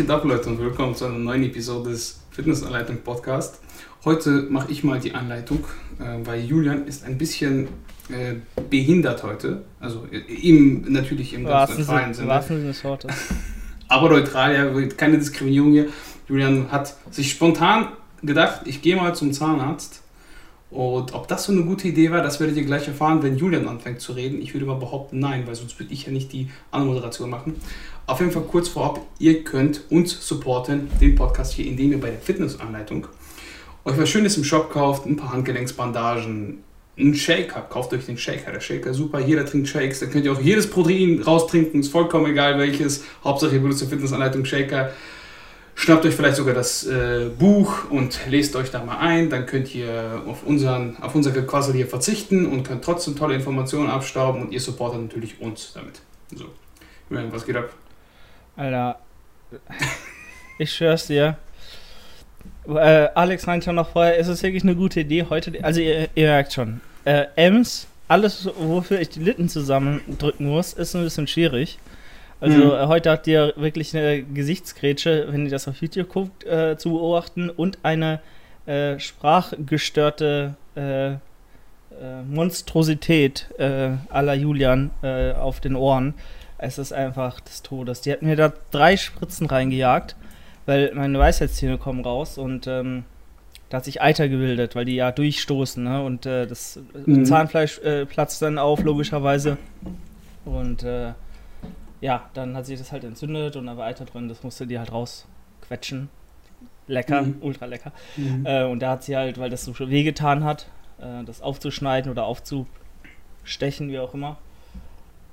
geht ab, Leute, und willkommen zu einer neuen Episode des Fitnessanleitung Podcast. Heute mache ich mal die Anleitung, äh, weil Julian ist ein bisschen äh, behindert heute. Also äh, ihm natürlich im ganz neutralen Sinne. Aber neutral, ja, keine Diskriminierung hier. Julian hat sich spontan gedacht, ich gehe mal zum Zahnarzt. Und ob das so eine gute Idee war, das werdet ihr gleich erfahren, wenn Julian anfängt zu reden. Ich würde mal behaupten, nein, weil sonst würde ich ja nicht die Anmoderation machen. Auf jeden Fall kurz vorab, ihr könnt uns supporten, den Podcast hier, indem ihr bei der Fitnessanleitung euch was Schönes im Shop kauft, ein paar Handgelenksbandagen, einen Shaker, kauft euch den Shaker, der Shaker super, jeder trinkt Shakes, da könnt ihr auch jedes Protein raustrinken, ist vollkommen egal welches, Hauptsache ihr benutzt eine Fitnessanleitung Shaker. Schnappt euch vielleicht sogar das äh, Buch und lest euch da mal ein. Dann könnt ihr auf, unseren, auf unser Gequassel hier verzichten und könnt trotzdem tolle Informationen abstauben und ihr supportet natürlich uns damit. So, was geht ab? Alter, ich schwör's dir. Äh, Alex meinte noch vorher, ist es wirklich eine gute Idee heute? Also ihr, ihr merkt schon, äh, Ems, alles wofür ich die Litten zusammendrücken muss, ist ein bisschen schwierig. Also mhm. Äh, heute habt ihr wirklich eine Gesichtsgrätsche, wenn ihr das auf YouTube guckt, äh, zu beobachten und eine äh, sprachgestörte Monstrosität aller Julian auf den Ohren. Es ist einfach des Todes. Die hat mir da drei Spritzen reingejagt, weil meine Weisheitszähne kommen raus und ähm, da hat sich Eiter gebildet, weil die ja durchstoßen ne? und das mhm. Zahnfleisch platzt dann auf, logischerweise. Und ja, dann hat sich das halt entzündet und da war Eiter drin, das musste die halt rausquetschen. Lecker, mhm. ultra lecker. Mhm. Äh, und da hat sie halt, weil das so wehgetan hat, äh, das aufzuschneiden oder aufzustechen, wie auch immer,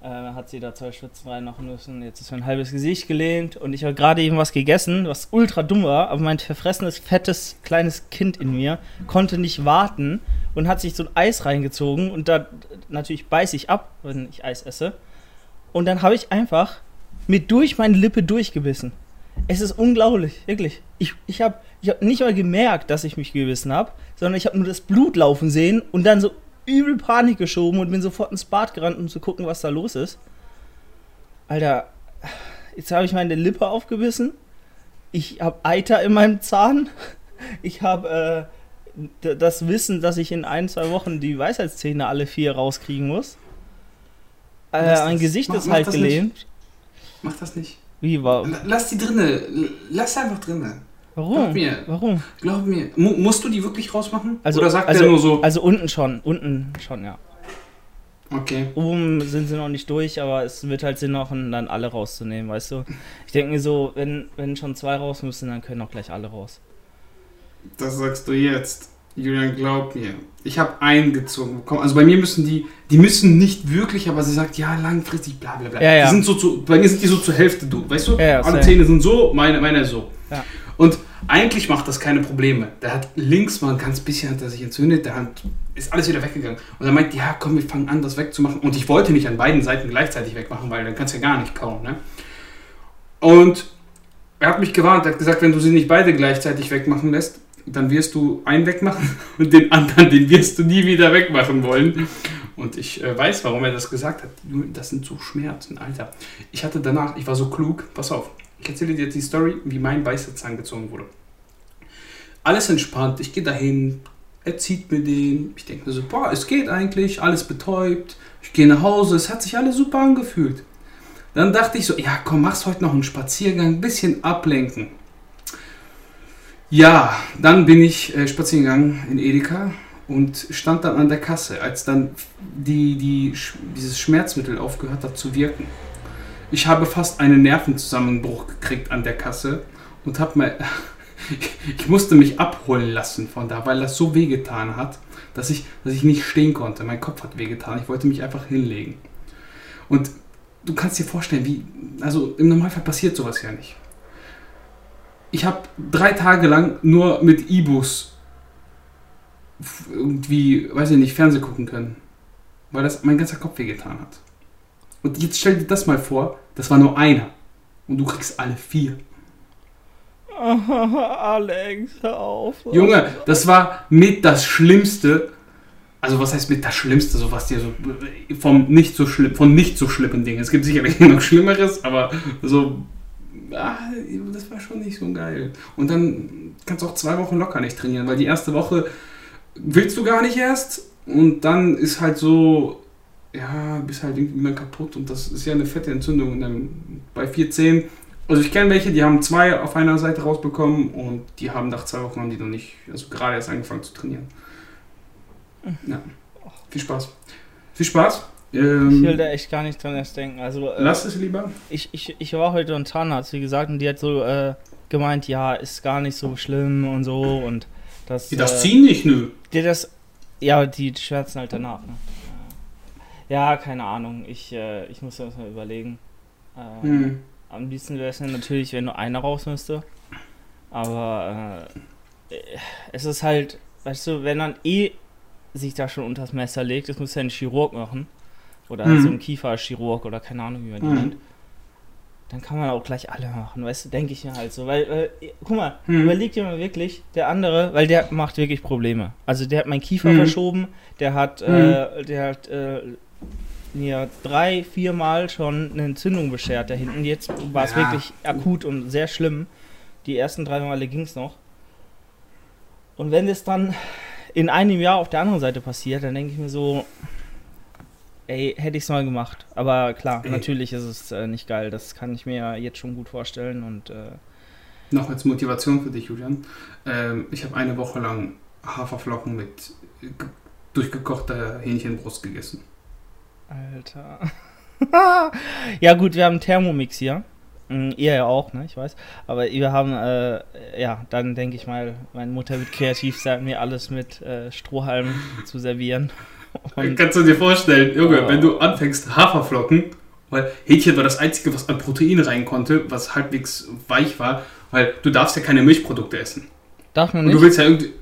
äh, hat sie da zwei Schwitzen reinmachen müssen. Jetzt ist mir ein halbes Gesicht gelehnt und ich habe gerade eben was gegessen, was ultra dumm war, aber mein verfressenes, fettes, kleines Kind in mir konnte nicht warten und hat sich so ein Eis reingezogen und da natürlich beiß ich ab, wenn ich Eis esse. Und dann habe ich einfach mit durch meine Lippe durchgebissen. Es ist unglaublich, wirklich. Ich, ich habe ich hab nicht mal gemerkt, dass ich mich gebissen habe, sondern ich habe nur das Blut laufen sehen und dann so übel Panik geschoben und bin sofort ins Bad gerannt, um zu gucken, was da los ist. Alter, jetzt habe ich meine Lippe aufgebissen. Ich habe Eiter in meinem Zahn. Ich habe äh, das Wissen, dass ich in ein, zwei Wochen die Weisheitszähne alle vier rauskriegen muss. Äh, mein Gesicht mach, ist halt gelähmt. Nicht. Mach das nicht. Wie, warum? Lass die drinne. Lass einfach drinne. Warum? Glaub mir. Warum? Glaub mir. M musst du die wirklich rausmachen? Also, Oder sagt also, der nur so? Also unten schon. Unten schon, ja. Okay. Oben sind sie noch nicht durch, aber es wird halt Sinn machen, dann alle rauszunehmen, weißt du? Ich denke mir so, wenn, wenn schon zwei raus müssen, dann können auch gleich alle raus. Das sagst du jetzt. Julian, glaub mir, ich habe eingezogen bekommen. Also bei mir müssen die, die müssen nicht wirklich, aber sie sagt, ja, langfristig, bla bla bla. Ja, ja. Die sind so zu, bei mir sind die so zur Hälfte, du, weißt du? Ja, ja, Alle Zähne sind so, meine, meine so. Ja. Und eigentlich macht das keine Probleme. Der hat links mal ein ganz bisschen hat er sich entzündet, der hat, ist alles wieder weggegangen. Und er meint, ja, komm, wir fangen an, das wegzumachen. Und ich wollte nicht an beiden Seiten gleichzeitig wegmachen, weil dann kannst du ja gar nicht kauen, ne? Und er hat mich gewarnt, er hat gesagt, wenn du sie nicht beide gleichzeitig wegmachen lässt, dann wirst du einen wegmachen und den anderen, den wirst du nie wieder wegmachen wollen. Und ich äh, weiß, warum er das gesagt hat. Das sind so Schmerzen, Alter. Ich hatte danach, ich war so klug, pass auf, ich erzähle dir jetzt die Story, wie mein weißer Zahn gezogen wurde. Alles entspannt, ich gehe dahin, er zieht mir den. Ich denke mir so, boah, es geht eigentlich, alles betäubt. Ich gehe nach Hause, es hat sich alles super angefühlt. Dann dachte ich so, ja komm, machst heute noch einen Spaziergang, ein bisschen ablenken. Ja, dann bin ich äh, spazieren gegangen in Edeka und stand dann an der Kasse, als dann die, die, dieses Schmerzmittel aufgehört hat zu wirken. Ich habe fast einen Nervenzusammenbruch gekriegt an der Kasse und habe mal. ich musste mich abholen lassen von da, weil das so wehgetan hat, dass ich, dass ich nicht stehen konnte. Mein Kopf hat wehgetan. Ich wollte mich einfach hinlegen. Und du kannst dir vorstellen, wie. Also im Normalfall passiert sowas ja nicht ich habe drei Tage lang nur mit E-Books irgendwie, weiß ich nicht, Fernsehen gucken können. Weil das mein ganzer Kopf wehgetan hat. Und jetzt stell dir das mal vor, das war nur einer. Und du kriegst alle vier. Alex, hör auf. Junge, das war mit das Schlimmste. Also was heißt mit das Schlimmste, so was dir so vom nicht so schlimm, von nicht so schlimmen Dingen. Es gibt sicherlich noch Schlimmeres, aber so ah, das war schon nicht so geil. Und dann kannst du auch zwei Wochen locker nicht trainieren, weil die erste Woche willst du gar nicht erst und dann ist halt so, ja, bist halt irgendwie dann kaputt und das ist ja eine fette Entzündung. Und dann bei 410, also ich kenne welche, die haben zwei auf einer Seite rausbekommen und die haben nach zwei Wochen haben die noch nicht, also gerade erst angefangen zu trainieren. Ja, viel Spaß. Viel Spaß. Ähm, Ich will da echt gar nicht dran erst denken. Also, äh, lass es lieber. ich, ich, ich war heute beim Zahnarzt, wie gesagt, und die hat so äh, gemeint, ja, ist gar nicht so schlimm und so und das. Das äh, ziehen nicht, nö. dir das. Ja, die schwärzen halt danach, ne? Ja, keine Ahnung. Ich, äh, ich muss das mal überlegen. Äh, Hm. Am liebsten wäre es natürlich, wenn nur einer raus müsste. Aber äh, es ist halt, weißt du, wenn man eh sich da schon unters Messer legt, das muss ja ein Chirurg machen. Oder Mhm. so ein Kieferchirurg oder keine Ahnung, wie man die Mhm. nennt. Dann kann man auch gleich alle machen, weißt du, denke ich mir halt so. Weil, weil guck mal, Mhm. überleg dir mal wirklich, der andere, weil der macht wirklich Probleme. Also der hat meinen Kiefer Mhm. verschoben, der hat, äh, der hat äh, mir drei, vier Mal schon eine Entzündung beschert da hinten. Jetzt war es Ja. wirklich akut und sehr schlimm. Die ersten drei Male ging es noch. Und wenn es dann in einem Jahr auf der anderen Seite passiert, dann denke ich mir so, ey, hätte ich es mal gemacht. Aber klar, Ey. natürlich ist es äh, nicht geil. Das kann ich mir jetzt schon gut vorstellen. Und äh, Noch als Motivation für dich, Julian. Ähm, ich habe eine Woche lang Haferflocken mit ge- durchgekochter Hähnchenbrust gegessen. Alter. ja gut, wir haben einen Thermomix hier. Mm, Ihr ja auch, ne? Ich weiß. Aber wir haben, äh, ja, dann denke ich mal, meine Mutter wird kreativ sein, mir alles mit äh, Strohhalmen zu servieren. Und Kannst du dir vorstellen, Junge, Oh. wenn du anfängst Haferflocken, weil Hähnchen war das Einzige, was an Protein rein konnte, was halbwegs weich war, weil du darfst ja keine Milchprodukte essen. darf man Und du nicht? willst ja irgendwie...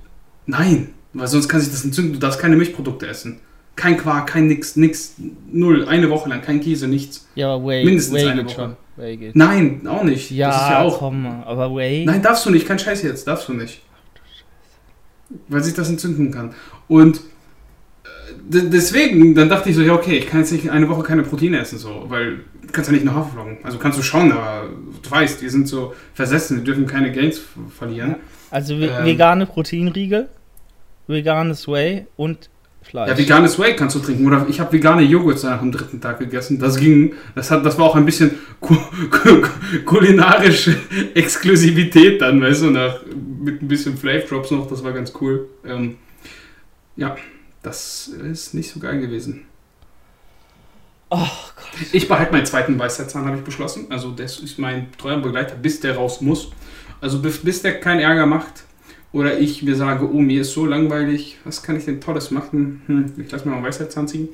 Nein, weil sonst kann sich das entzünden. Du darfst keine Milchprodukte essen. Kein Quark, kein nix, nix, null, eine Woche lang, kein Käse, nichts. Ja, aber Whey, mindestens Whey eine geht Woche. schon. Whey geht. Nein, auch nicht. Ja, das ist ja auch... komm, aber Whey. Nein, darfst du nicht, kein Scheiß jetzt, darfst du nicht. Weil sich das entzünden kann. Und äh, deswegen, dann dachte ich so, ja okay, ich kann jetzt nicht eine Woche keine Proteine essen, so, weil du kannst ja nicht nur Haferflocken. Also kannst du schauen, aber du weißt, die sind so versessen, die dürfen keine Gains verlieren. Also Ähm. vegane Proteinriegel, veganes Whey und Fleisch. Ja, veganes Whey kannst du trinken. Oder ich habe vegane Joghurt nach dem dritten Tag gegessen. Das ging. Das, hat, das war auch ein bisschen ku ku kulinarische Exklusivität dann, weißt du, nach, mit ein bisschen Flavor Drops noch. Das war ganz cool. Ähm, ja, das ist nicht so geil gewesen. Oh Gott. Ich behalte meinen zweiten Weisheitszahn, habe ich beschlossen. Also das ist mein treuer Begleiter, bis der raus muss. Also bis der keinen Ärger macht. Oder ich mir sage, oh, mir ist so langweilig, was kann ich denn Tolles machen? Hm, ich lasse mir mal Weisheitszahn ziehen.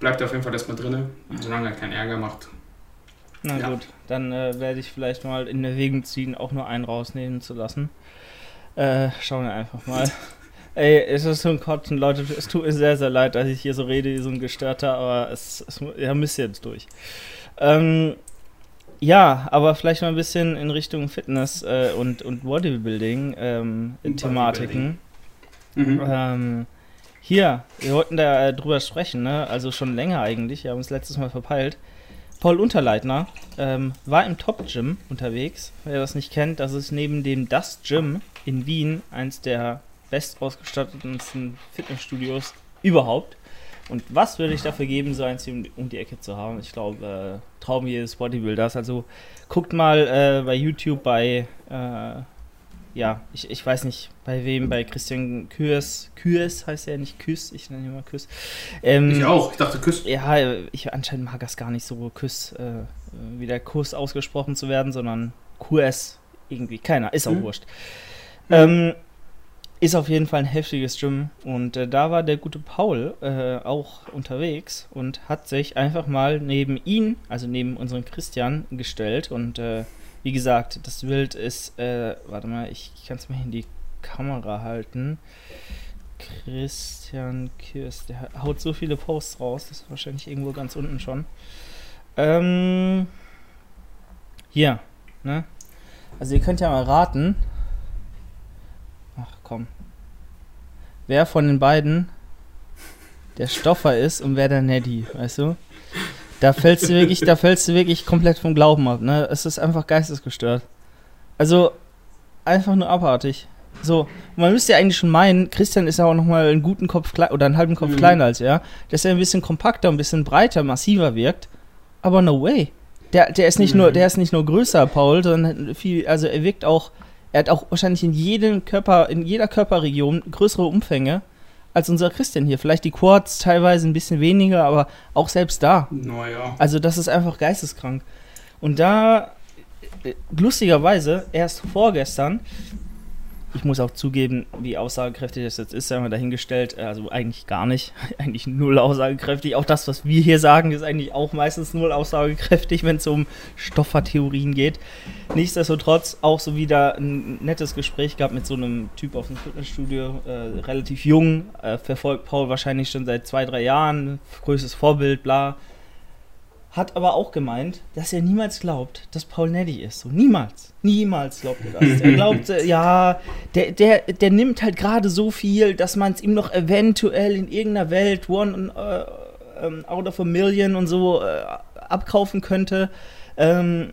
Bleibt auf jeden Fall erstmal drin, solange er keinen Ärger macht. Na Ja. gut, dann äh, werde ich vielleicht mal in Erwägung ziehen, auch nur einen rausnehmen zu lassen. Äh, schauen wir einfach mal. Ey, es ist so ein Kotzen, Leute. Es tut mir sehr, sehr leid, dass ich hier so rede wie so ein Gestörter, aber es, es ja, müsst ihr jetzt durch. Ähm, ja, aber vielleicht mal ein bisschen in Richtung Fitness äh, und, und Bodybuilding ähm, Thematiken. Mhm. Ähm, hier, wir wollten da äh, drüber sprechen, ne? Also schon länger eigentlich. Wir haben uns letztes Mal verpeilt. Paul Unterleitner ähm, war im Top Gym unterwegs. Wer das nicht kennt, das ist neben dem Das Gym in Wien eins der bestausgestattetsten Fitnessstudios überhaupt. Und was würde ich dafür geben, so eins hier um, die Ecke zu haben? Ich glaube, äh, Traum jedes Bodybuilders. Also guckt mal äh, bei YouTube bei, äh, ja, ich, ich weiß nicht, bei wem, bei Christian Kürs. Kürs heißt er nicht Küss, ich nenne ihn mal Küss. Ähm, Ich auch, ich dachte, küsst. ja, ich anscheinend mag das gar nicht so Küss, äh, wie der Kuss ausgesprochen zu werden, sondern QS irgendwie. Keiner, ist auch Mhm. wurscht. Ähm, ist auf jeden Fall ein heftiges Gym und äh, da war der gute Paul äh, auch unterwegs und hat sich einfach mal neben ihn, also neben unseren Christian, gestellt und äh, wie gesagt, das Bild ist, äh, warte mal, ich, ich kann es mal in die Kamera halten. Christian Kirst, der haut so viele Posts raus, das ist wahrscheinlich irgendwo ganz unten schon. Ähm, hier, ne? Also ihr könnt ja mal raten. Komm. Wer von den beiden der Stoffer ist und wer der Neddy, weißt du? Da fällst du wirklich, da fällst du wirklich komplett vom Glauben ab, ne? Es ist einfach geistesgestört. Also, einfach nur abartig. So, man müsste ja eigentlich schon meinen, Christian ist ja auch nochmal einen guten Kopf oder einen halben Kopf mhm. kleiner als er, dass er ein bisschen kompakter, ein bisschen breiter, massiver wirkt. Aber no way. Der, der ist nicht mhm. nur, der ist nicht nur größer, Paul, sondern viel, also er wirkt auch, er hat auch wahrscheinlich in jedem Körper, in jeder Körperregion größere Umfänge als unser Christian hier. Vielleicht die Quads teilweise ein bisschen weniger, aber auch selbst da. Naja. Also das ist einfach geisteskrank. Und da, äh, lustigerweise, erst vorgestern ich muss auch zugeben, wie aussagekräftig das jetzt ist, haben wir dahingestellt. Also eigentlich gar nicht. Eigentlich null aussagekräftig. Auch das, was wir hier sagen, ist eigentlich auch meistens null aussagekräftig, wenn es um Stoffertheorien geht. Nichtsdestotrotz auch so wieder ein nettes Gespräch gehabt mit so einem Typ aus dem Fitnessstudio, äh, relativ jung, äh, verfolgt Paul wahrscheinlich schon seit zwei, drei Jahren, größtes Vorbild, bla hat aber auch gemeint, dass er niemals glaubt, dass Paul Neddy ist. So, niemals. Niemals glaubt er das. Er glaubt, äh, ja, der, der, der nimmt halt gerade so viel, dass man es ihm noch eventuell in irgendeiner Welt, one uh, out of a million und so uh, abkaufen könnte. Ähm,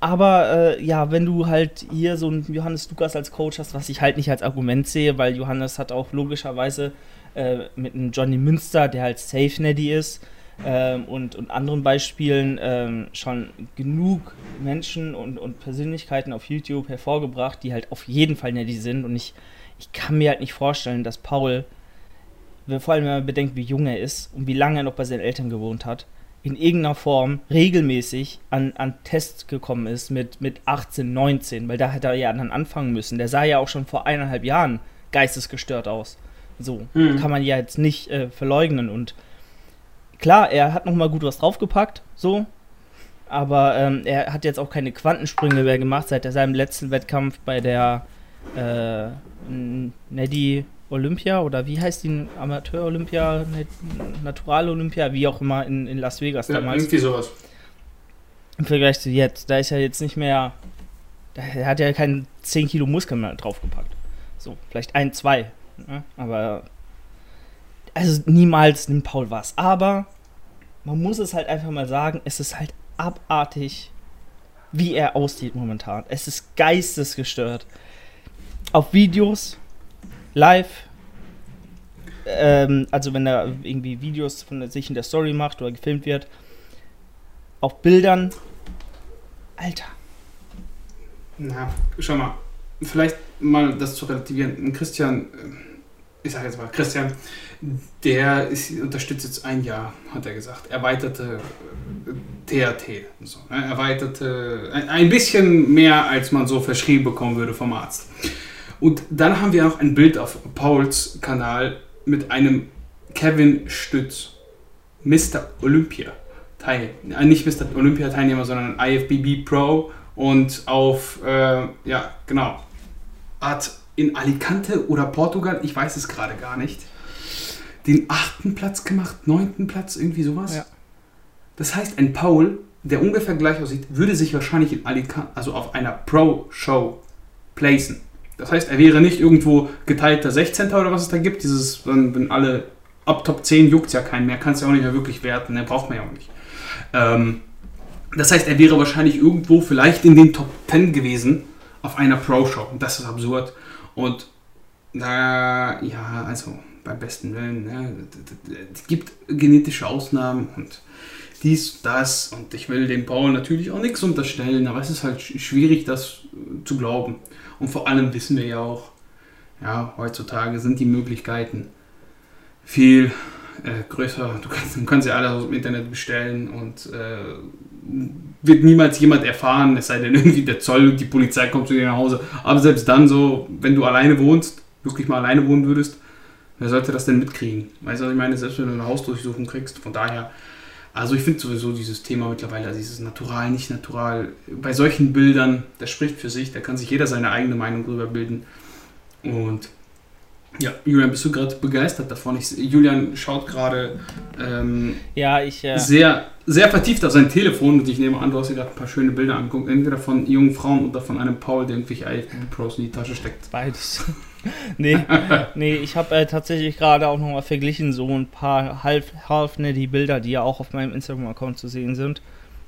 aber äh, ja, wenn du halt hier so einen Johannes Lukas als Coach hast, was ich halt nicht als Argument sehe, weil Johannes hat auch logischerweise äh, mit einem Johnny Münster, der halt Safe Neddy ist, ähm, und, und anderen Beispielen ähm, schon genug Menschen und, und Persönlichkeiten auf YouTube hervorgebracht, die halt auf jeden Fall netty sind. Und ich, ich kann mir halt nicht vorstellen, dass Paul, vor allem wenn man bedenkt, wie jung er ist und wie lange er noch bei seinen Eltern gewohnt hat, in irgendeiner Form regelmäßig an, an Tests gekommen ist mit, mit 18, 19, weil da hätte er ja dann anfangen müssen. Der sah ja auch schon vor eineinhalb Jahren geistesgestört aus. So, mhm. kann man ja jetzt nicht äh, verleugnen und klar, er hat noch mal gut was draufgepackt, so. Aber ähm, er hat jetzt auch keine Quantensprünge mehr gemacht seit seinem letzten Wettkampf bei der äh, Neddy Olympia oder wie heißt die Amateur Olympia, Natural Olympia, wie auch immer in, in Las Vegas ja, damals. Irgendwie sowas. Im Vergleich zu jetzt, da ist er jetzt nicht mehr, er hat ja keinen 10 Kilo Muskeln mehr draufgepackt. So, vielleicht ein, zwei. Ne? Aber also niemals nimmt Paul was. Aber man muss es halt einfach mal sagen, es ist halt abartig, wie er aussieht momentan. Es ist geistesgestört. Auf Videos, live, ähm, also wenn er irgendwie Videos von sich in der Story macht oder gefilmt wird, auf Bildern. Alter. Na, schau mal. Vielleicht mal das zu relativieren. Christian, ich sag jetzt mal, Christian der ist, unterstützt jetzt ein Jahr, hat er gesagt. Erweiterte THT. So, ne? Erweiterte, ein, bisschen mehr, als man so verschrieben bekommen würde vom Arzt. Und dann haben wir noch ein Bild auf Pauls Kanal mit einem Kevin Stütz, Mr. Olympia. Teil, äh, nicht Mr. Olympia Teilnehmer, sondern IFBB Pro und auf, äh, ja, genau, hat in Alicante oder Portugal, ich weiß es gerade gar nicht, den achten Platz gemacht, neunten Platz, irgendwie sowas. Ja. Das heißt, ein Paul, der ungefähr gleich aussieht, würde sich wahrscheinlich in Alicante, also auf einer Pro-Show placen. Das heißt, er wäre nicht irgendwo geteilter 16. oder was es da gibt. Dieses, wenn, wenn alle ab Top 10 juckt ja keinen mehr, kannst ja auch nicht mehr wirklich werten, ne? braucht man ja auch nicht. Ähm, das heißt, er wäre wahrscheinlich irgendwo vielleicht in den Top 10 gewesen auf einer Pro-Show. Und das ist absurd. Und da, ja, also beim besten Willen. Ne? Es gibt genetische Ausnahmen und dies, das. Und ich will dem Paul natürlich auch nichts unterstellen, aber es ist halt schwierig, das zu glauben. Und vor allem wissen wir ja auch, ja, heutzutage sind die Möglichkeiten viel äh, größer. Du kannst, du kannst ja alles aus dem Internet bestellen und äh, wird niemals jemand erfahren, es sei denn irgendwie der Zoll und die Polizei kommt zu dir nach Hause. Aber selbst dann so, wenn du alleine wohnst, wirklich mal alleine wohnen würdest, Wer sollte das denn mitkriegen? Weißt du, was ich meine? Selbst wenn du eine Hausdurchsuchung kriegst, von daher. Also ich finde sowieso dieses Thema mittlerweile, also dieses Natural, nicht natural, bei solchen Bildern, das spricht für sich, da kann sich jeder seine eigene Meinung drüber bilden. Und ja, Julian, bist du gerade begeistert davon? Ich, Julian schaut gerade ähm, ja, ich, äh sehr, sehr vertieft auf sein Telefon und ich nehme an, du hast dir gerade ein paar schöne Bilder angeguckt, entweder von jungen Frauen oder von einem Paul, der irgendwelche IFBB Pros in die Tasche steckt. Beides. nee, nee, ich habe äh, tatsächlich gerade auch nochmal verglichen, so ein paar half, half ne, die Bilder, die ja auch auf meinem Instagram-Account zu sehen sind.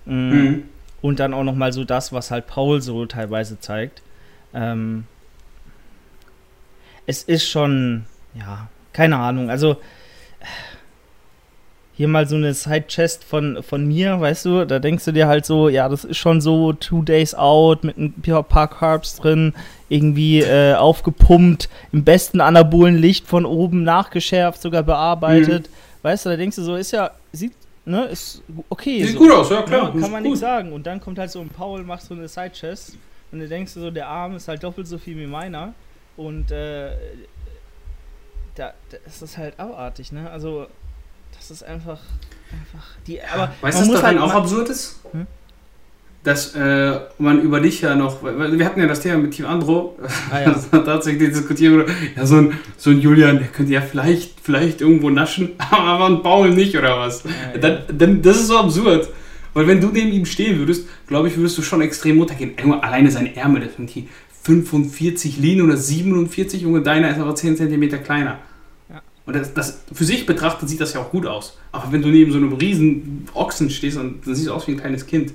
Mm, mhm. Und dann auch nochmal so das, was halt Paul so teilweise zeigt. Ähm, es ist schon, ja, keine Ahnung, also hier mal so eine Side-Chest von, von mir, weißt du, da denkst du dir halt so, ja, das ist schon so two days out mit ein paar Carbs drin, irgendwie äh, aufgepumpt, im besten anabolen Licht von oben nachgeschärft, sogar bearbeitet. Mhm. Weißt du, da denkst du so, ist ja, sieht, ne, ist okay. Sieht so. gut aus, ja klar. Ja, kann man nichts sagen. Und dann kommt halt so ein Paul, macht so eine Side-Chest und dann denkst du so, der Arm ist halt doppelt so viel wie meiner. Und äh, da, da ist das halt abartig, ne? Also das ist einfach, einfach die. Aber weißt du, was daran halt auch absurd ist? Hm? Dass äh, man über dich ja noch, weil wir hatten ja das Thema mit Team Andro, ah, ja. tatsächlich diskutieren, ja, so ein, so ein Julian, der könnte ja vielleicht, vielleicht irgendwo naschen, aber ein Paul nicht oder was. Ja, ja. Dann, dann, das ist so absurd. Weil wenn du neben ihm stehen würdest, glaube ich, würdest du schon extrem runtergehen. Alleine seine Ärmel, das sind die 45 Linien oder 47, und deiner ist aber 10 cm kleiner. Und das, das, für sich betrachtet sieht das ja auch gut aus. Aber wenn du neben so einem riesen Ochsen stehst und dann siehst du aus wie ein kleines Kind.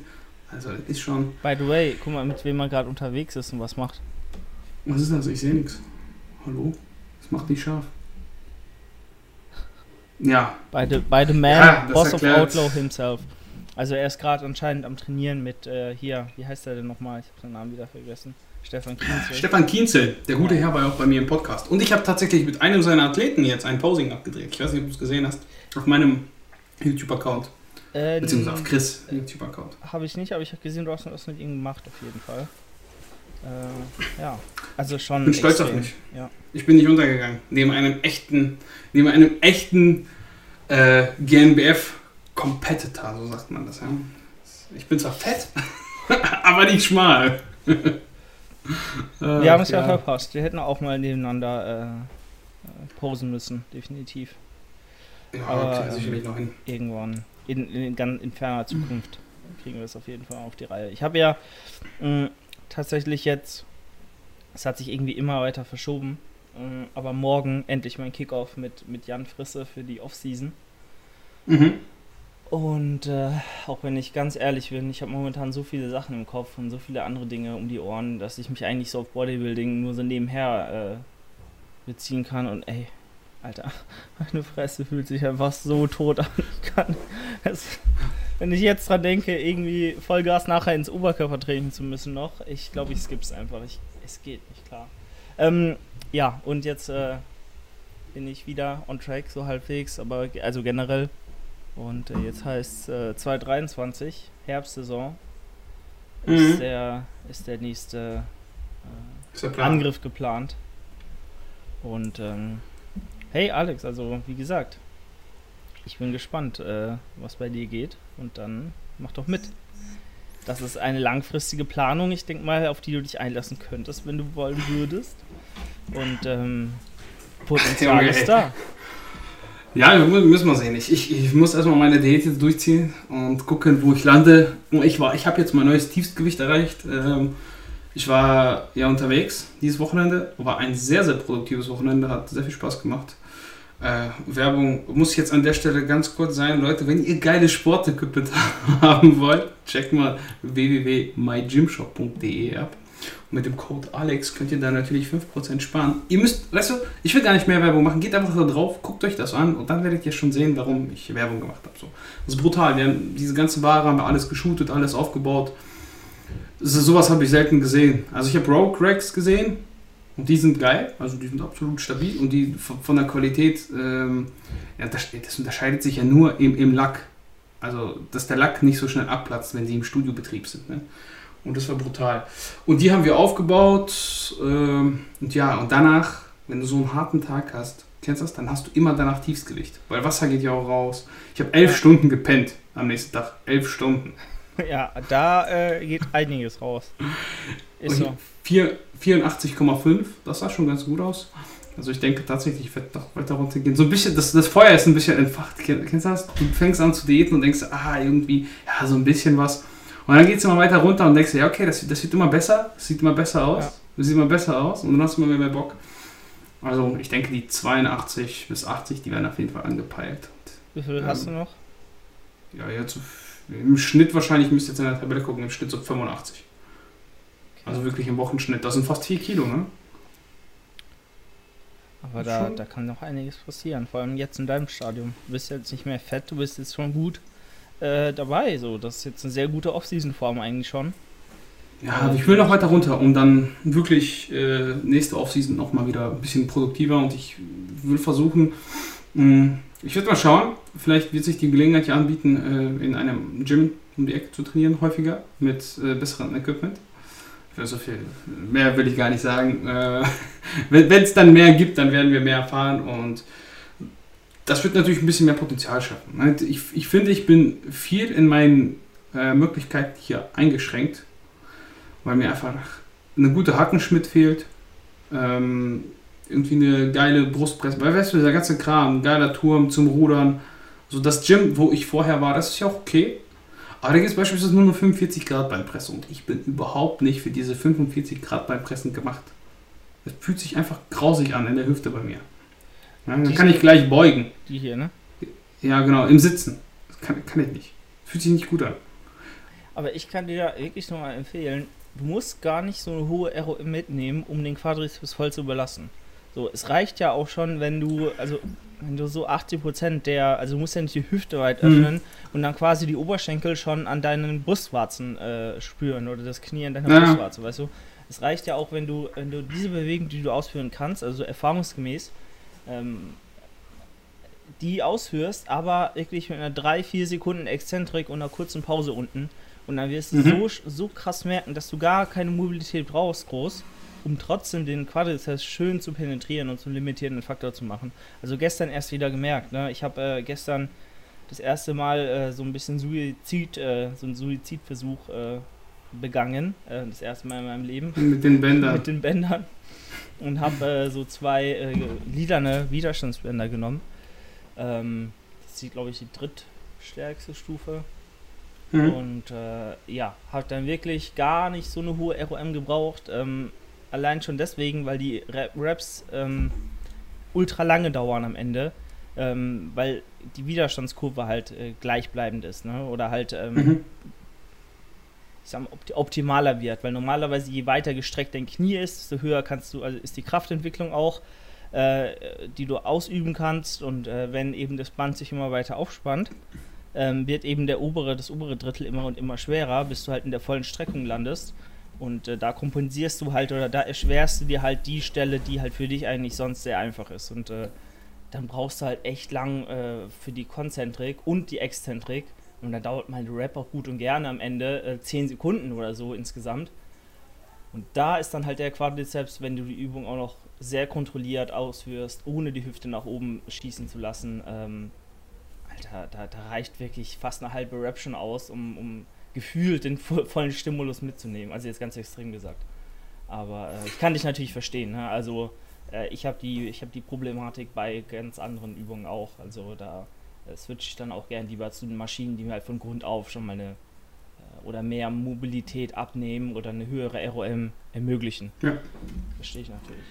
Also das ist schon. By the way, guck mal, mit wem man gerade unterwegs ist und was macht. Was ist das? Ich sehe nichts. Hallo? Das macht nicht scharf. Ja. By the, by the man, ja, Boss of Outlaw himself. Also er ist gerade anscheinend am Trainieren mit äh, hier, wie heißt er denn nochmal? Ich habe seinen Namen wieder vergessen. Stefan Kienzel. Stefan Kienzel, der gute Herr war auch bei mir im Podcast. Und ich habe tatsächlich mit einem seiner Athleten jetzt ein Posing abgedreht. Ich weiß nicht, ob du es gesehen hast. Auf meinem YouTube-Account. Äh, Beziehungsweise auf Chris YouTube-Account. Habe ich nicht, aber ich habe gesehen, du hast was mit ihm gemacht, auf jeden Fall. Äh, ja, also schon. Ich bin stolz auf mich. Ja. Ich bin nicht untergegangen. Neben einem echten, neben einem echten äh, GNBF-Competitor, so sagt man das, ja. Ich bin zwar fett, aber nicht schmal. Wir haben es ja. ja. verpasst. Wir hätten auch mal nebeneinander äh, posen müssen, definitiv. Ja, Aber, okay, sicherlich ähm, noch hin. Irgendwann, in, in, in, in ferner Zukunft, kriegen wir es auf jeden Fall auf die Reihe. Ich habe ja mh, tatsächlich jetzt, es hat sich irgendwie immer weiter verschoben, mh, aber morgen endlich mein Kickoff mit, mit Jan Frisse für die Offseason. Mhm. Und äh, auch wenn ich ganz ehrlich bin, ich habe momentan so viele Sachen im Kopf und so viele andere Dinge um die Ohren, dass ich mich eigentlich so auf Bodybuilding nur so nebenher äh, beziehen kann. Und ey, Alter, meine Fresse fühlt sich einfach so tot an. Kann, es, wenn ich jetzt dran denke, irgendwie Vollgas nachher ins Oberkörper treten zu müssen noch, ich glaube, ich skippe es einfach. Ich, es geht nicht klar. Ähm, ja, und jetzt äh, bin ich wieder on track, so halbwegs, aber also generell und äh, jetzt heißt äh, 2023, Herbstsaison, mhm. ist, der, ist der nächste äh, der Angriff geplant. Und ähm, hey Alex, also wie gesagt, ich bin gespannt, äh, was bei dir geht. Und dann mach doch mit. Das ist eine langfristige Planung, ich denke mal, auf die du dich einlassen könntest, wenn du wollen würdest. Und ähm, Potenzial ist da. Ja, müssen wir sehen. Ich, ich, ich muss erstmal meine Diät jetzt durchziehen und gucken, wo ich lande. Ich, ich habe jetzt mein neues Tiefstgewicht erreicht. Ähm, ich war ja unterwegs dieses Wochenende. War ein sehr, sehr produktives Wochenende. Hat sehr viel Spaß gemacht. Äh, Werbung muss jetzt an der Stelle ganz kurz sein. Leute, wenn ihr geile Sportequipment haben wollt, checkt mal www.mygymshop.de ab mit dem Code Alex könnt ihr da natürlich 5% sparen. Ihr müsst, weißt du, ich will gar nicht mehr Werbung machen. Geht einfach da drauf, guckt euch das an und dann werdet ihr schon sehen, warum ich Werbung gemacht habe. So. Das ist brutal. Wir haben diese ganze Ware, haben wir alles geshootet, alles aufgebaut. Ist, sowas habe ich selten gesehen. Also ich habe Rogue Racks gesehen und die sind geil, also die sind absolut stabil und die von der Qualität, ähm, ja, das, das, unterscheidet sich ja nur im, im Lack. Also, dass der Lack nicht so schnell abplatzt, wenn sie im Studiobetrieb sind. Ne? Und das war brutal. Und die haben wir aufgebaut. Ähm, und ja, und danach, wenn du so einen harten Tag hast, kennst du das, dann hast du immer danach Tiefsgewicht. Weil Wasser geht ja auch raus. Ich habe elf. Stunden gepennt am nächsten Tag. Elf Stunden. Ja, da äh, geht einiges raus. Ist so. 84,5, das sah schon ganz gut aus. Also ich denke tatsächlich, ich werde doch weiter runtergehen. So ein bisschen, das, das Feuer ist ein bisschen entfacht. Kennst du das? Du fängst an zu diäten und denkst, ah, irgendwie, ja, so ein bisschen was. Und dann geht es immer weiter runter und denkst dir, ja, okay, das, das wird immer besser, das sieht immer besser aus, ja. das sieht immer besser aus und dann hast du immer mehr Bock. Also ich denke, die 82 bis 80, die werden auf jeden Fall angepeilt. Wie viel ähm, hast du noch? Ja, jetzt im Schnitt wahrscheinlich, müsst ihr jetzt in der Tabelle gucken, im Schnitt so 85. Okay. Also wirklich im Wochenschnitt. Das sind fast 4 Kilo, ne? Aber da, da kann noch einiges passieren, vor allem jetzt in deinem Stadium. Du bist jetzt nicht mehr fett, du bist jetzt schon gut äh, dabei. So, das ist jetzt eine sehr gute Off-Season-Form eigentlich schon. Ja, ich will noch weiter runter, um dann wirklich äh, nächste Offseason noch mal wieder ein bisschen produktiver und ich will versuchen, mh, hm, ich würde mal schauen, vielleicht wird sich die Gelegenheit hier anbieten, äh, in einem Gym um die Ecke zu trainieren, häufiger, mit äh, besserem Equipment. Für so viel mehr will ich gar nicht sagen. Äh, wenn es dann mehr gibt, dann werden wir mehr erfahren und das wird natürlich ein bisschen mehr Potenzial schaffen. Ne? Ich, ich finde, ich bin viel in meinen äh, Möglichkeiten hier eingeschränkt weil mir einfach eine gute Hackenschmidt fehlt. Ähm, irgendwie eine geile Brustpresse, weil weißt du, dieser ganze Kram, geiler Turm zum Rudern. So das Gym, wo ich vorher war, das ist ja auch okay. Aber da gibt es beispielsweise nur eine 45 Grad Beinpresse und ich bin überhaupt nicht für diese 45 Grad Beinpressen gemacht. Das fühlt sich einfach grausig an in der Hüfte bei mir. Ja, dann kann ich gleich beugen. Die hier, ne? Ja, genau, im Sitzen. Das kann, kann ich nicht. Fühlt sich nicht gut an. Aber ich kann dir wirklich nur mal empfehlen, du musst gar nicht so eine hohe ROM mitnehmen, um den Quadrizeps voll zu überlassen. So, es reicht ja auch schon, wenn du, also wenn du so 80% der, also du musst ja nicht die Hüfte weit mhm. öffnen mhm. und dann quasi die Oberschenkel schon an deinen Brustwarzen äh, spüren oder das Knie an deiner ja. Brustwarze, weißt du? Es reicht ja auch, wenn du, wenn du diese Bewegung, die du ausführen kannst, also erfahrungsgemäß, ähm, die ausführst, aber wirklich mit einer 3-4 Sekunden Exzentrik und einer kurzen Pause unten, und dann wirst du mhm. so, so krass merken, dass du gar keine Mobilität brauchst, groß, um trotzdem den Quadrizeps schön zu penetrieren und zum limitierenden Faktor zu machen. Also gestern erst wieder gemerkt, ne? Ich habe äh, gestern das erste Mal äh, so ein bisschen Suizid, äh, so einen Suizidversuch äh, begangen. Äh, das erste Mal in meinem Leben. Mit den Bändern. Mit den Bändern. Und habe äh, so zwei äh, lilane Widerstandsbänder genommen. Ähm, das ist, glaube ich, die drittstärkste Stufe. Mhm. Und äh, ja, hat dann wirklich gar nicht so eine hohe ROM gebraucht. Ähm, allein schon deswegen, weil die Raps ähm, ultra lange dauern am Ende. Ähm, weil die Widerstandskurve halt äh, gleichbleibend ist, ne? Oder halt ähm, mhm. Ich sag mal, opt optimaler wird, weil normalerweise je weiter gestreckt dein Knie ist, desto höher kannst du, also ist die Kraftentwicklung auch, äh, die du ausüben kannst und äh, wenn eben das Band sich immer weiter aufspannt, ähm, wird eben der obere, das obere Drittel immer und immer schwerer, bis du halt in der vollen Streckung landest. Und äh, da kompensierst du halt oder da erschwerst du dir halt die Stelle, die halt für dich eigentlich sonst sehr einfach ist. Und äh, dann brauchst du halt echt lang äh, für die Konzentrik und die Exzentrik. Und dann dauert mein Rap auch gut und gerne am Ende äh, 10 Sekunden oder so insgesamt. Und da ist dann halt der Quadrizeps, wenn du die Übung auch noch sehr kontrolliert ausführst, ohne die Hüfte nach oben schießen zu lassen, ähm, Alter, da, da, reicht wirklich fast eine halbe Rap schon aus, um, um gefühlt den vollen Stimulus mitzunehmen. Also jetzt ganz extrem gesagt. Aber äh, ich kann dich natürlich verstehen. Ne? Also äh, ich habe die, hab die Problematik bei ganz anderen Übungen auch. Also da switche ich dann auch gern lieber zu den Maschinen, die mir halt von Grund auf schon mal eine äh, oder mehr Mobilität abnehmen oder eine höhere ROM ermöglichen. Ja. Verstehe ich natürlich.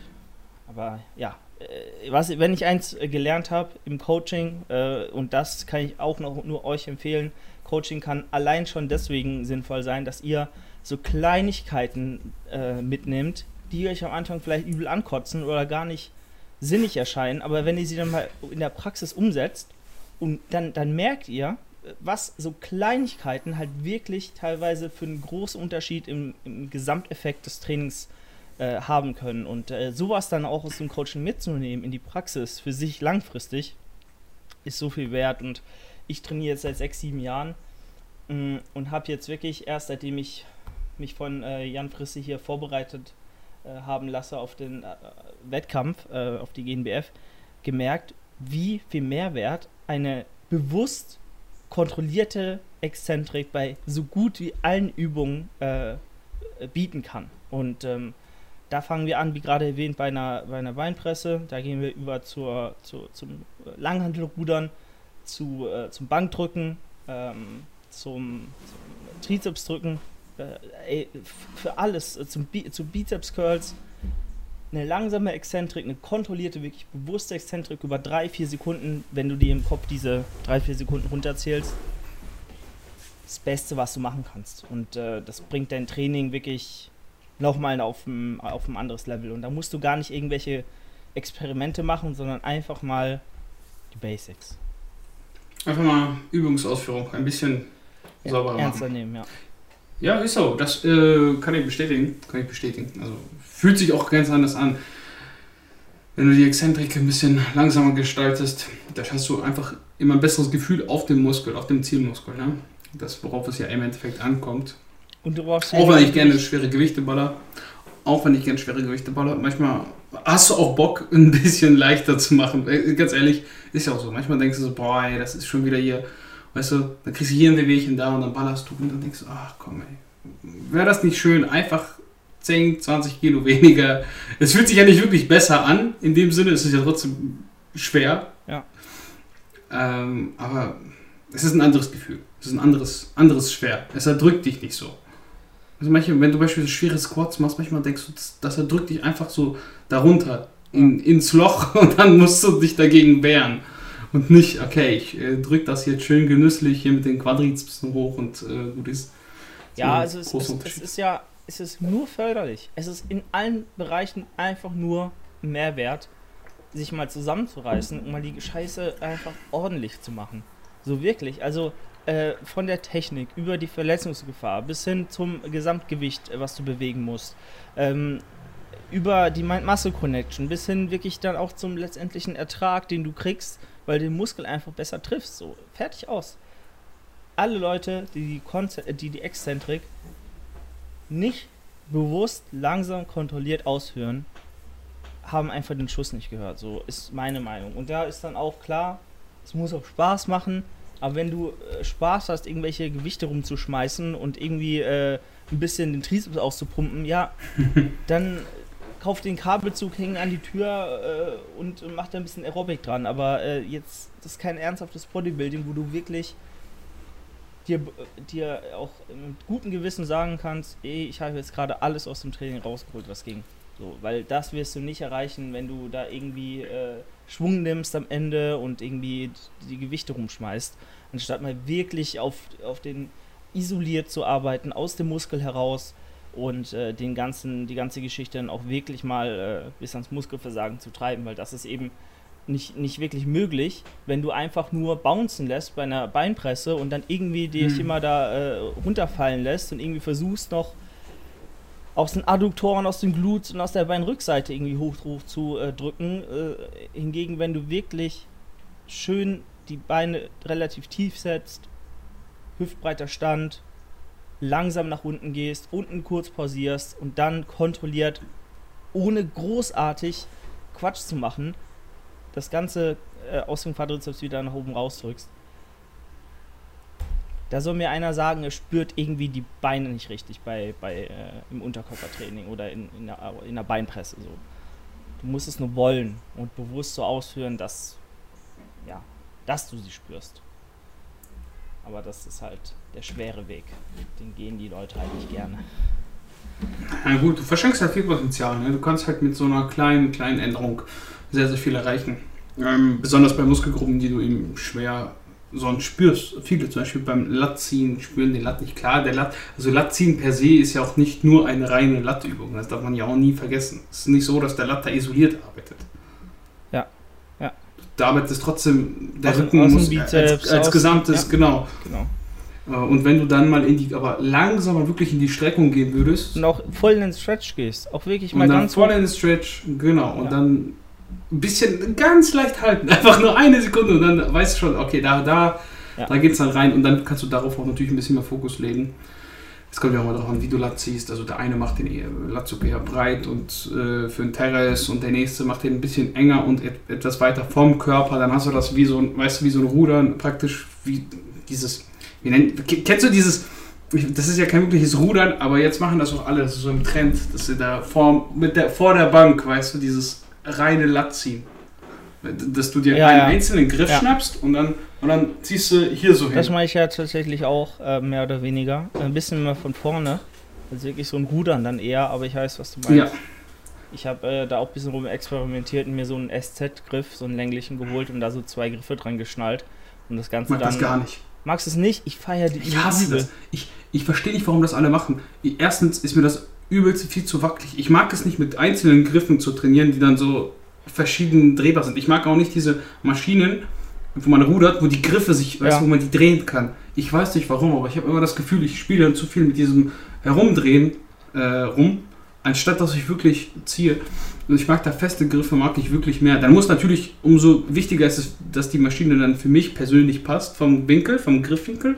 Aber ja, äh, was, wenn ich eins äh, gelernt habe im Coaching, äh, und das kann ich auch noch nur euch empfehlen, Coaching kann allein schon deswegen sinnvoll sein, dass ihr so Kleinigkeiten äh, mitnehmt, die euch am Anfang vielleicht übel ankotzen oder gar nicht sinnig erscheinen, aber wenn ihr sie dann mal in der Praxis umsetzt, und dann, dann merkt ihr, was so Kleinigkeiten halt wirklich teilweise für einen großen Unterschied im, im Gesamteffekt des Trainings äh, haben können. Und äh, sowas dann auch aus dem Coaching mitzunehmen in die Praxis für sich langfristig ist so viel wert. Und ich trainiere jetzt seit sechs, sieben Jahren mh, mm, und habe jetzt wirklich erst seitdem ich mich von äh, Jan Frisse hier vorbereitet äh, haben lasse auf den äh, Wettkampf, äh, auf die GNBF, gemerkt, wie viel Mehrwert eine bewusst kontrollierte Exzentrik bei so gut wie allen Übungen bieten kann. Und ähm, da fangen wir an, wie gerade erwähnt, bei einer, bei einer Weinpresse. Da gehen wir über zur, zur, zum Langhandelrudern, zu, äh, zum Bankdrücken, ähm, zum, zum Trizepsdrücken, äh, für alles, äh, zum Bi zu Bizeps-Curls. Eine langsame Exzentrik, eine kontrollierte, wirklich bewusste Exzentrik über drei, vier Sekunden, wenn du dir im Kopf diese drei, vier Sekunden runterzählst, das Beste, was du machen kannst. Und äh, das bringt dein Training wirklich nochmal auf ein, auf ein anderes Level. Und da musst du gar nicht irgendwelche Experimente machen, sondern einfach mal die Basics. Einfach mal Übungsausführung, ein bisschen sauberer ernster machen. nehmen, ja. Ja, ist so. Das äh, kann ich bestätigen. Kann ich bestätigen. Also fühlt sich auch ganz anders an. Wenn du die Exzentrik ein bisschen langsamer gestaltest, da hast du einfach immer ein besseres Gefühl auf dem Muskel, auf dem Zielmuskel. Ne? Das, worauf es ja im Endeffekt ankommt. Und du brauchst Auch wenn ich gerne schwere Gewichte baller. Auch wenn ich gerne schwere Gewichte baller. Manchmal hast du auch Bock, ein bisschen leichter zu machen. Äh, Ganz ehrlich, ist ja auch so. Manchmal denkst du so, boah, ey, das ist schon wieder hier. Weißt du, dann kriegst du hier ein Wehwehchen da und dann ballerst du und dann denkst du, ach komm, ey. Wäre das nicht schön, einfach 10, 20 Kilo weniger. Es fühlt sich ja nicht wirklich besser an. In dem Sinne ist es ja trotzdem schwer. Ja. Ähm, aber es ist ein anderes Gefühl. Es ist ein anderes, anderes schwer. Es erdrückt dich nicht so. Also manche, wenn du beispielsweise schwere Squats machst, manchmal denkst du, das, das erdrückt dich einfach so darunter in, ins Loch und dann musst du dich dagegen wehren. Und nicht, okay, ich äh, drück das jetzt schön genüsslich hier mit den Quadriz bisschen hoch und äh, gut ist. Ja, also es, es, es ist ja, es ist nur förderlich. Es ist in allen Bereichen einfach nur Mehrwert, sich mal zusammenzureißen und mal die Scheiße einfach ordentlich zu machen. So wirklich. Also äh, von der Technik über die Verletzungsgefahr bis hin zum Gesamtgewicht, was du bewegen musst. Ähm, über die Mind-Muscle-Connection bis hin wirklich dann auch zum letztendlichen Ertrag, den du kriegst, weil du den Muskel einfach besser triffst. So, fertig aus. Alle Leute, die die, Konze äh, die, die Exzentrik nicht bewusst, langsam, kontrolliert ausführen, haben einfach den Schuss nicht gehört. So ist meine Meinung. Und da ist dann auch klar, es muss auch Spaß machen. Aber wenn du äh, Spaß hast, irgendwelche Gewichte rumzuschmeißen und irgendwie äh, ein bisschen den Trizeps auszupumpen, ja, dann kauf den Kabelzug, häng an die Tür äh, und mach da ein bisschen Aerobic dran. Aber äh, jetzt, das ist kein ernsthaftes Bodybuilding, wo du wirklich dir, dir auch mit gutem Gewissen sagen kannst, ey, ich habe jetzt gerade alles aus dem Training rausgeholt, was ging. So, weil das wirst du nicht erreichen, wenn du da irgendwie äh, Schwung nimmst am Ende und irgendwie die Gewichte rumschmeißt, anstatt mal wirklich auf, auf den isoliert zu arbeiten, aus dem Muskel heraus und äh, den ganzen, die ganze Geschichte dann auch wirklich mal äh, bis ans Muskelversagen zu treiben, weil das ist eben nicht, nicht wirklich möglich, wenn du einfach nur bouncen lässt bei einer Beinpresse und dann irgendwie dich Hm. immer da äh, runterfallen lässt und irgendwie versuchst noch aus den Adduktoren, aus den Glutes und aus der Beinrückseite irgendwie hoch, hoch zu äh, drücken. Äh, hingegen, wenn du wirklich schön die Beine relativ tief setzt, hüftbreiter Stand, langsam nach unten gehst, unten kurz pausierst und dann kontrolliert, ohne großartig Quatsch zu machen, das Ganze äh, aus dem Quadrizeps wieder nach oben rausdrückst. Da soll mir einer sagen, er spürt irgendwie die Beine nicht richtig bei, bei äh, im Unterkörpertraining oder in, in, der, in der Beinpresse. So. Du musst es nur wollen und bewusst so ausführen, dass, ja, dass du sie spürst. Aber das ist halt der schwere Weg. Den gehen die Leute halt nicht gerne. Na gut, du verschenkst halt viel Potenzial. Ne? Du kannst halt mit so einer kleinen, kleinen Änderung sehr, sehr viel erreichen. Ähm, besonders bei Muskelgruppen, die du eben schwer sonst spürst. Viele zum Beispiel beim Latziehen spüren den Lat nicht. Klar, der Lat, also Latziehen per se ist ja auch nicht nur eine reine Lattübung. Das darf man ja auch nie vergessen. Es ist nicht so, dass der Lat da isoliert arbeitet. Ja, ja. Da arbeitet trotzdem der dem- Rücken muss Bizeps, als, als aus- gesamtes, ja. genau. Genau. Äh, Und wenn du dann mal in die, aber langsamer wirklich in die Streckung gehen würdest, Und auch voll in den Stretch gehst. Auch wirklich und mal dann ganz voll in den Stretch, genau, und Ja. dann ein bisschen ganz leicht halten, einfach nur eine Sekunde und dann weißt du schon, okay, da, da, Ja. da geht's dann rein und dann kannst du darauf auch natürlich ein bisschen mehr Fokus legen. Es kommt ja auch mal darauf an, wie du Lat ziehst. Also der eine macht den Latzug eher breit und äh, für einen Terrace und der nächste macht den ein bisschen enger und et etwas weiter vom Körper. Dann hast du das wie so ein, weißt du, wie so ein Rudern, praktisch wie dieses, wie nennt, ke- kennst du dieses, das ist ja kein wirkliches Rudern, aber jetzt machen das auch alle, das ist so im Trend, dass sie da vor, mit der, vor der Bank, weißt du, dieses reine Lat ziehen. Dass du dir Ja, einen ja. einzelnen Griff Ja. schnappst und dann, und dann ziehst du hier so hin. Das mache ich ja tatsächlich auch, äh, mehr oder weniger. Ein bisschen mehr von vorne. Also wirklich so ein Rudern dann eher, aber ich weiß, was du Ja. meinst. Ich habe äh, da auch ein bisschen rum experimentiert und mir so einen SZ-Griff, so einen länglichen geholt und da so zwei Griffe dran geschnallt. Und das Ganze Mag dann. das gar nicht. Magst du es nicht? Ich feiere die Ich hasse Übel. das. Ich, ich verstehe nicht, warum das alle machen. Erstens ist mir das übelst viel zu wackelig. Ich mag es nicht mit einzelnen Griffen zu trainieren, die dann so verschieden drehbar sind. Ich mag auch nicht diese Maschinen, wo man rudert, wo die Griffe sich, weißt Ja. du, wo man die drehen kann. Ich weiß nicht warum, aber ich habe immer das Gefühl, ich spiele dann zu viel mit diesem Herumdrehen äh, rum, anstatt dass ich wirklich ziehe. Und ich mag da feste Griffe, mag ich wirklich mehr. Dann muss natürlich, umso wichtiger ist es, dass die Maschine dann für mich persönlich passt, vom Winkel, vom Griffwinkel.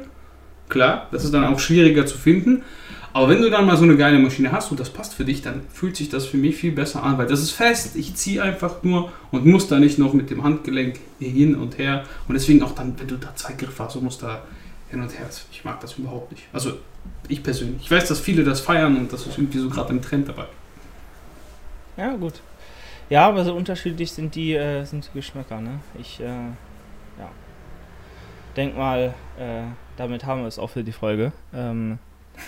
Klar, das ist dann auch schwieriger zu finden. Aber wenn du dann mal so eine geile Maschine hast und das passt für dich, dann fühlt sich das für mich viel besser an, weil das ist fest. Ich ziehe einfach nur und muss da nicht noch mit dem Handgelenk hin und her. Und deswegen auch dann, wenn du da zwei Griffe hast, du musst da hin und her. Ich mag das überhaupt nicht. Also ich persönlich. Ich weiß, dass viele das feiern und das ist irgendwie so gerade im Trend dabei. Ja, gut. Ja, aber so unterschiedlich sind die, äh, sind die Geschmäcker, ne? Ich, äh, ja. Denk mal, äh, damit haben wir es auch für die Folge. Ähm,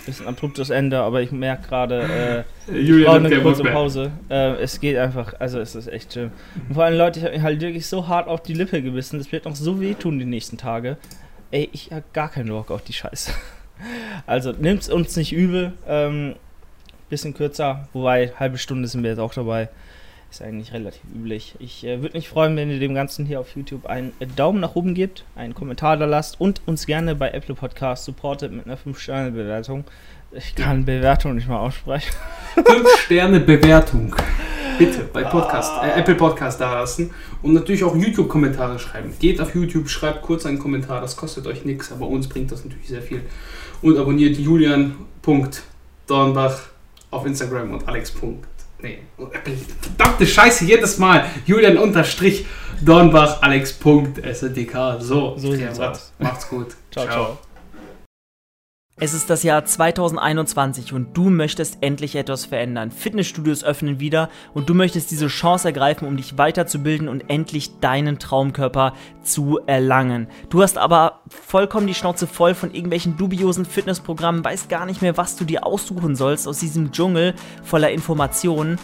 bisschen abruptes Ende, aber ich merke gerade, äh, ich brauche eine kurze Pause. Äh, es geht einfach, also es ist echt schön. Und vor allem, Leute, ich habe mir halt wirklich so hart auf die Lippe gebissen, das wird noch so wehtun die nächsten Tage. Ey, ich habe gar keinen Bock auf die Scheiße. Also, nimmt's uns nicht übel. Ähm, bisschen kürzer, wobei halbe Stunde sind wir jetzt auch dabei. Ist eigentlich relativ üblich. Ich äh, würde mich freuen, wenn ihr dem Ganzen hier auf YouTube einen äh, Daumen nach oben gebt, einen Kommentar da lasst und uns gerne bei Apple Podcast supportet mit einer 5-Sterne-Bewertung. Ich kann Bewertung nicht mal aussprechen. 5 Sterne Bewertung. Bitte bei Podcast, äh, Apple Podcast da lassen und natürlich auch YouTube-Kommentare schreiben. Geht auf YouTube, schreibt kurz einen Kommentar, das kostet euch nichts, aber uns bringt das natürlich sehr viel. Und abonniert Julian.dornbach auf Instagram und Alex. Nee, verdammte Scheiße, jedes Mal. Julian unterstrich Dornbach, Alex.sdk. So, So sieht's ja, aus. Macht's gut. Ciao, ciao. Es ist das Jahr 2021 und du möchtest endlich etwas verändern. Fitnessstudios öffnen wieder und du möchtest diese Chance ergreifen, um dich weiterzubilden und endlich deinen Traumkörper zu erlangen. Du hast aber vollkommen die Schnauze voll von irgendwelchen dubiosen Fitnessprogrammen, weißt gar nicht mehr, was du dir aussuchen sollst aus diesem Dschungel voller Informationen.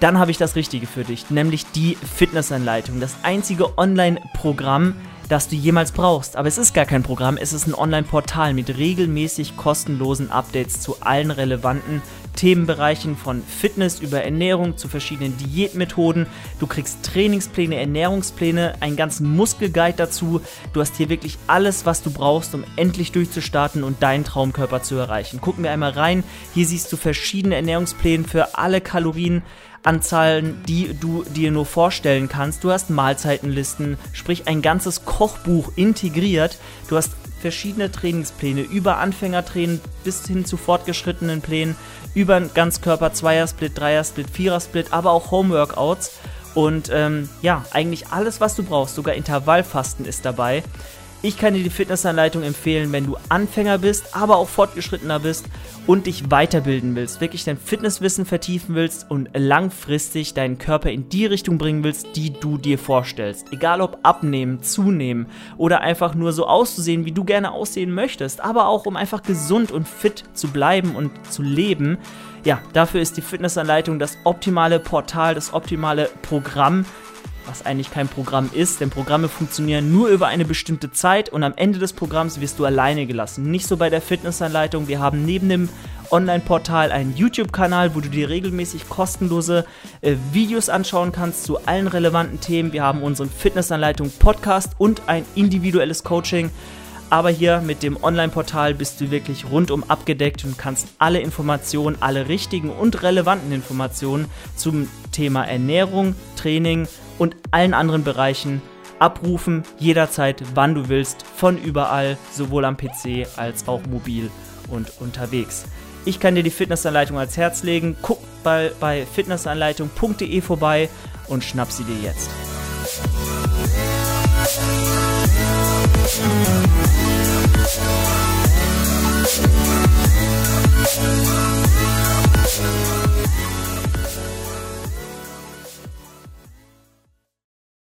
Dann habe ich das Richtige für dich, nämlich die Fitnessanleitung. Das einzige Online-Programm, das du jemals brauchst. Aber es ist gar kein Programm, es ist ein Online-Portal mit regelmäßig kostenlosen Updates zu allen relevanten Themenbereichen von Fitness über Ernährung zu verschiedenen Diätmethoden. Du kriegst Trainingspläne, Ernährungspläne, einen ganzen Muskelguide dazu. Du hast hier wirklich alles, was du brauchst, um endlich durchzustarten und deinen Traumkörper zu erreichen. Gucken wir einmal rein. Hier siehst du verschiedene Ernährungspläne für alle Kalorien. Anzahlen, die du dir nur vorstellen kannst. Du hast Mahlzeitenlisten, sprich ein ganzes Kochbuch integriert. Du hast verschiedene Trainingspläne, über Anfängertraining bis hin zu fortgeschrittenen Plänen, über Ganzkörper, Zweiersplit, Dreiersplit, Vierersplit, aber auch Homeworkouts. Und ähm, ja, eigentlich alles, was du brauchst, sogar Intervallfasten ist dabei. Ich kann dir die Fitnessanleitung empfehlen, wenn du Anfänger bist, aber auch fortgeschrittener bist und dich weiterbilden willst, wirklich dein Fitnesswissen vertiefen willst und langfristig deinen Körper in die Richtung bringen willst, die du dir vorstellst. Egal ob abnehmen, zunehmen oder einfach nur so auszusehen, wie du gerne aussehen möchtest, aber auch um einfach gesund und fit zu bleiben und zu leben. Ja, dafür ist die Fitnessanleitung das optimale Portal, das optimale Programm was eigentlich kein Programm ist, denn Programme funktionieren nur über eine bestimmte Zeit und am Ende des Programms wirst du alleine gelassen. Nicht so bei der Fitnessanleitung. Wir haben neben dem Online-Portal einen YouTube-Kanal, wo du dir regelmäßig kostenlose äh, Videos anschauen kannst zu allen relevanten Themen. Wir haben unseren Fitnessanleitung-Podcast und ein individuelles Coaching. Aber hier mit dem Online-Portal bist du wirklich rundum abgedeckt und kannst alle Informationen, alle richtigen und relevanten Informationen zum Thema Ernährung, Training und allen anderen Bereichen abrufen, jederzeit, wann du willst, von überall, sowohl am PC als auch mobil und unterwegs. Ich kann dir die Fitnessanleitung ans Herz legen. Guck bei, bei fitnessanleitung.de vorbei und schnapp sie dir jetzt. Musik